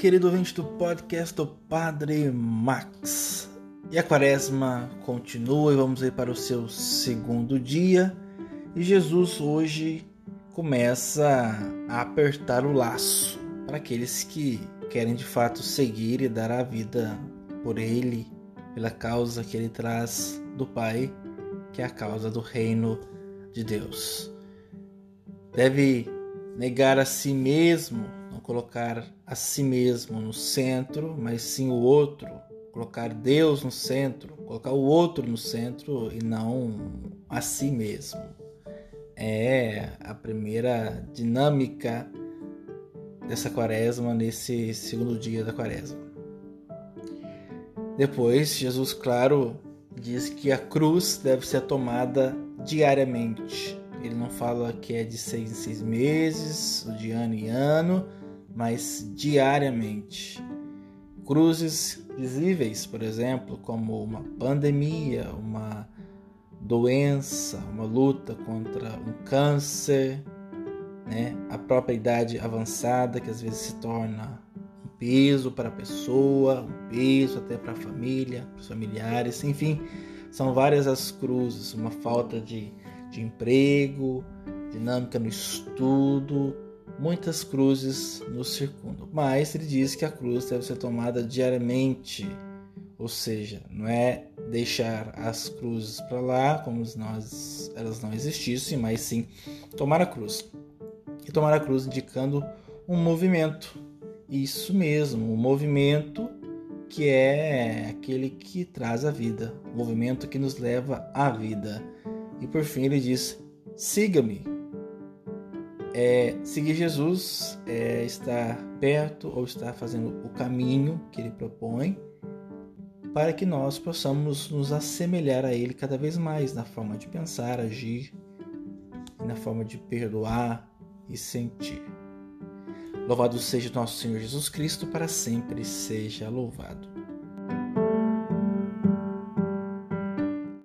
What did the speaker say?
querido ouvinte do podcast do Padre Max. E a quaresma continua e vamos ir para o seu segundo dia. E Jesus hoje começa a apertar o laço para aqueles que querem de fato seguir e dar a vida por Ele, pela causa que Ele traz do Pai, que é a causa do reino de Deus. Deve negar a si mesmo, colocar a si mesmo no centro, mas sim o outro, colocar Deus no centro, colocar o outro no centro e não a si mesmo. É a primeira dinâmica dessa quaresma nesse segundo dia da quaresma. Depois, Jesus, claro, diz que a cruz deve ser tomada diariamente ele não fala que é de seis em seis meses, de ano em ano, mas diariamente. Cruzes visíveis, por exemplo, como uma pandemia, uma doença, uma luta contra um câncer, né? a própria idade avançada, que às vezes se torna um peso para a pessoa, um peso até para a família, para os familiares, enfim, são várias as cruzes, uma falta de de emprego, dinâmica no estudo, muitas cruzes nos circundam. Mas ele diz que a cruz deve ser tomada diariamente, ou seja, não é deixar as cruzes para lá como se nós elas não existissem, mas sim tomar a cruz. E tomar a cruz indicando um movimento. Isso mesmo, um movimento que é aquele que traz a vida, o um movimento que nos leva à vida. E por fim ele diz: siga-me. É, seguir Jesus é estar perto ou estar fazendo o caminho que ele propõe para que nós possamos nos assemelhar a ele cada vez mais na forma de pensar, agir, na forma de perdoar e sentir. Louvado seja nosso Senhor Jesus Cristo, para sempre seja louvado.